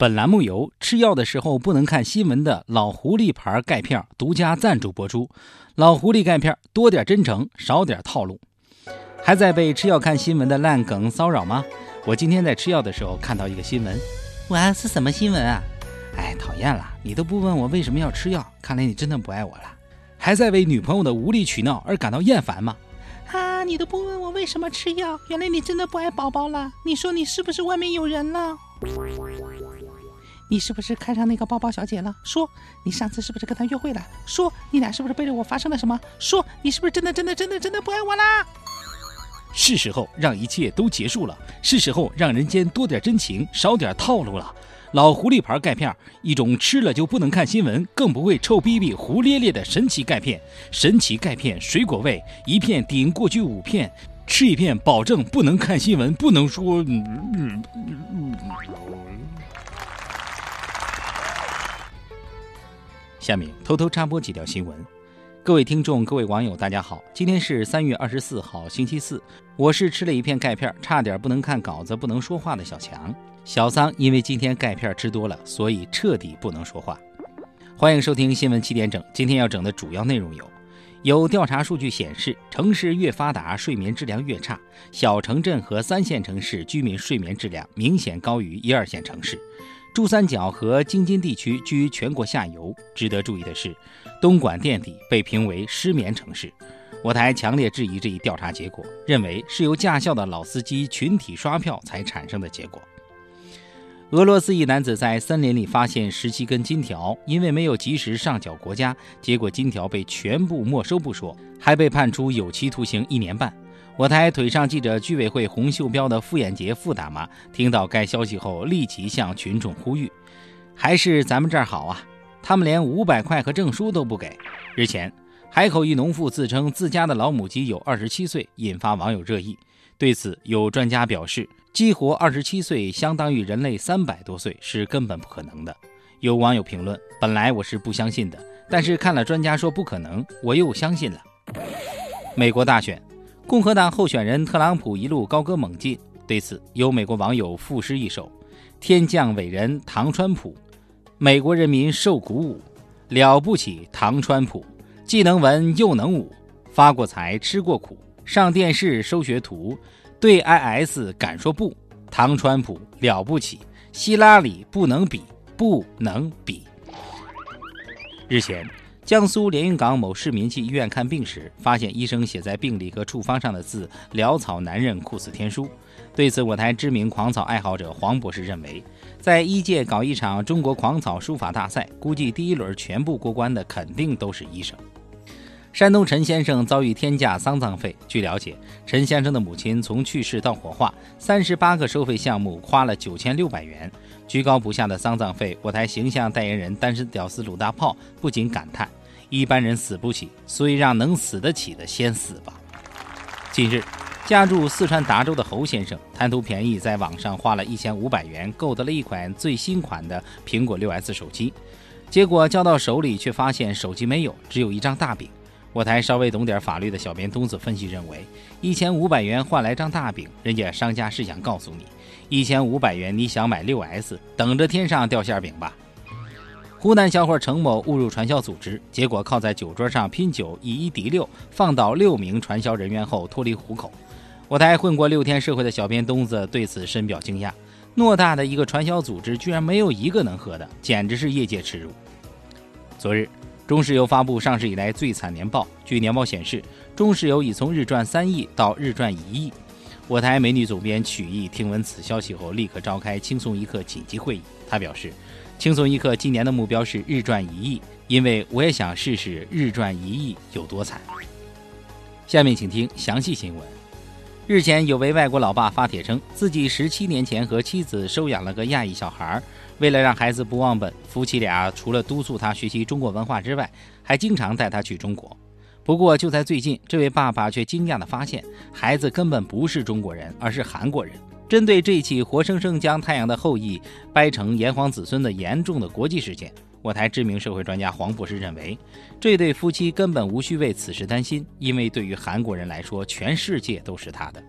本栏目由吃药的时候不能看新闻的老狐狸牌钙片独家赞助播出。老狐狸钙片多点真诚，少点套路。还在被吃药看新闻的烂梗骚扰吗？我今天在吃药的时候看到一个新闻，哇，是什么新闻啊？哎，讨厌了，你都不问我为什么要吃药，看来你真的不爱我了。还在为女朋友的无理取闹而感到厌烦吗？啊，你都不问我为什么吃药，原来你真的不爱宝宝了。你说你是不是外面有人了？你是不是看上那个包包小姐了？说你上次是不是跟她约会了？说你俩是不是背着我发生了什么？说你是不是真的真的真的真的不爱我啦？是时候让一切都结束了，是时候让人间多点真情，少点套路了。老狐狸牌钙片，一种吃了就不能看新闻，更不会臭逼逼、胡咧咧的神奇钙片。神奇钙片，水果味，一片顶过去五片，吃一片保证不能看新闻，不能说。下面偷偷插播几条新闻，各位听众、各位网友，大家好，今天是三月二十四号，星期四，我是吃了一片钙片，差点不能看稿子、不能说话的小强。小桑因为今天钙片吃多了，所以彻底不能说话。欢迎收听新闻七点整，今天要整的主要内容有：有调查数据显示，城市越发达，睡眠质量越差，小城镇和三线城市居民睡眠质量明显高于一二线城市。珠三角和京津地区居全国下游。值得注意的是，东莞垫底被评为失眠城市。我台强烈质疑这一调查结果，认为是由驾校的老司机群体刷票才产生的结果。俄罗斯一男子在森林里发现十七根金条，因为没有及时上缴国家，结果金条被全部没收不说，还被判处有期徒刑一年半。我台腿上记者居委会红袖标的傅艳杰傅大妈听到该消息后，立即向群众呼吁：“还是咱们这儿好啊！他们连五百块和证书都不给。”日前，海口一农妇自称自家的老母鸡有二十七岁，引发网友热议。对此，有专家表示，鸡活二十七岁相当于人类三百多岁，是根本不可能的。有网友评论：“本来我是不相信的，但是看了专家说不可能，我又相信了。”美国大选。共和党候选人特朗普一路高歌猛进，对此有美国网友赋诗一首：“天降伟人唐川普，美国人民受鼓舞，了不起唐川普，既能文又能武，发过财吃过苦，上电视收学徒，对 IS 敢说不？唐川普了不起，希拉里不能比，不能比。”日前。江苏连云港某市民去医院看病时，发现医生写在病历和处方上的字“潦草难认，酷似天书”。对此，我台知名狂草爱好者黄博士认为，在医界搞一场中国狂草书法大赛，估计第一轮全部过关的肯定都是医生。山东陈先生遭遇天价丧葬费。据了解，陈先生的母亲从去世到火化，三十八个收费项目花了九千六百元，居高不下的丧葬费。我台形象代言人单身屌丝鲁大炮不仅感叹。一般人死不起，所以让能死得起的先死吧。近日，家住四川达州的侯先生贪图便宜，在网上花了一千五百元购得了一款最新款的苹果六 S 手机，结果交到手里却发现手机没有，只有一张大饼。我台稍微懂点法律的小编东子分析认为，一千五百元换来张大饼，人家商家是想告诉你，一千五百元你想买六 S，等着天上掉馅饼吧。湖南小伙程某误入传销组织，结果靠在酒桌上拼酒以一敌六，放倒六名传销人员后脱离虎口。我台混过六天社会的小编东子对此深表惊讶：偌大的一个传销组织，居然没有一个能喝的，简直是业界耻辱。昨日，中石油发布上市以来最惨年报。据年报显示，中石油已从日赚三亿到日赚一亿。我台美女总编曲艺听闻此消息后，立刻召开轻松一刻紧急会议。他表示。轻松一刻今年的目标是日赚一亿，因为我也想试试日赚一亿有多惨。下面请听详细新闻。日前，有位外国老爸发帖称，自己十七年前和妻子收养了个亚裔小孩儿，为了让孩子不忘本，夫妻俩除了督促他学习中国文化之外，还经常带他去中国。不过，就在最近，这位爸爸却惊讶地发现，孩子根本不是中国人，而是韩国人。针对这起活生生将太阳的后裔掰成炎黄子孙的严重的国际事件，我台知名社会专家黄博士认为，这对夫妻根本无需为此事担心，因为对于韩国人来说，全世界都是他的。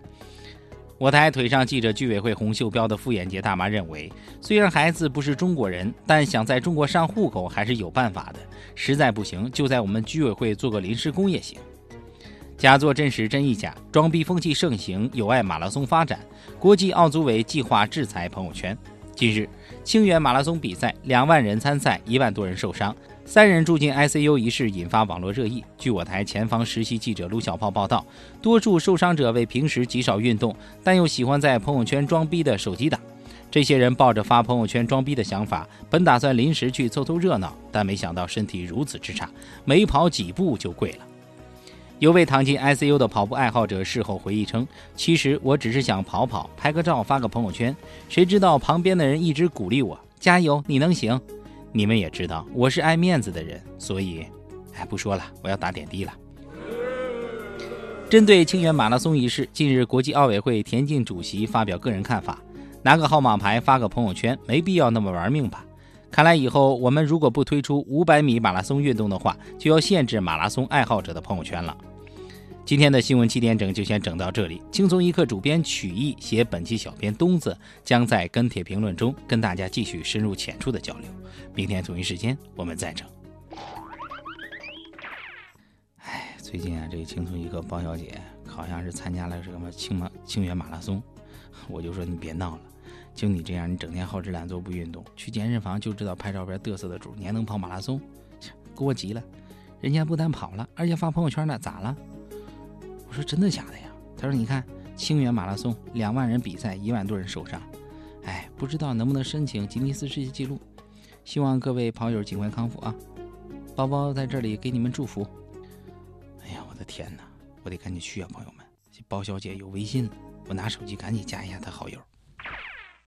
我台腿上系着居委会红袖标的傅眼杰大妈认为，虽然孩子不是中国人，但想在中国上户口还是有办法的。实在不行，就在我们居委会做个临时工也行。假作真实真亦假，装逼风气盛行，有碍马拉松发展。国际奥组委计划制裁朋友圈。近日，清远马拉松比赛，两万人参赛，一万多人受伤。三人住进 ICU 一事引发网络热议。据我台前方实习记者卢小炮报道，多数受伤者为平时极少运动，但又喜欢在朋友圈装逼的手机党。这些人抱着发朋友圈装逼的想法，本打算临时去凑凑热闹，但没想到身体如此之差，没跑几步就跪了。有位躺进 ICU 的跑步爱好者事后回忆称：“其实我只是想跑跑，拍个照发个朋友圈，谁知道旁边的人一直鼓励我，加油，你能行。”你们也知道我是爱面子的人，所以，哎，不说了，我要打点滴了。针对清远马拉松一事，近日国际奥委会田径主席发表个人看法：拿个号码牌发个朋友圈，没必要那么玩命吧？看来以后我们如果不推出五百米马拉松运动的话，就要限制马拉松爱好者的朋友圈了。今天的新闻七点整就先整到这里。轻松一刻主编曲艺写本期小编东子将在跟帖评论中跟大家继续深入浅出的交流。明天同一时间我们再整。哎，最近啊，这个轻松一刻包小姐好像是参加了什么清马清远马拉松，我就说你别闹了，就你这样，你整天好吃懒做不运动，去健身房就知道拍照片嘚瑟的主，你还能跑马拉松？给我急了！人家不但跑了，而且发朋友圈呢，咋了？我说真的假的呀？他说你看清远马拉松两万人比赛，一万多人受伤，哎，不知道能不能申请吉尼斯世界纪录。希望各位跑友尽快康复啊！包包在这里给你们祝福。哎呀，我的天哪，我得赶紧去啊，朋友们！包小姐有微信，我拿手机赶紧加一下她好友。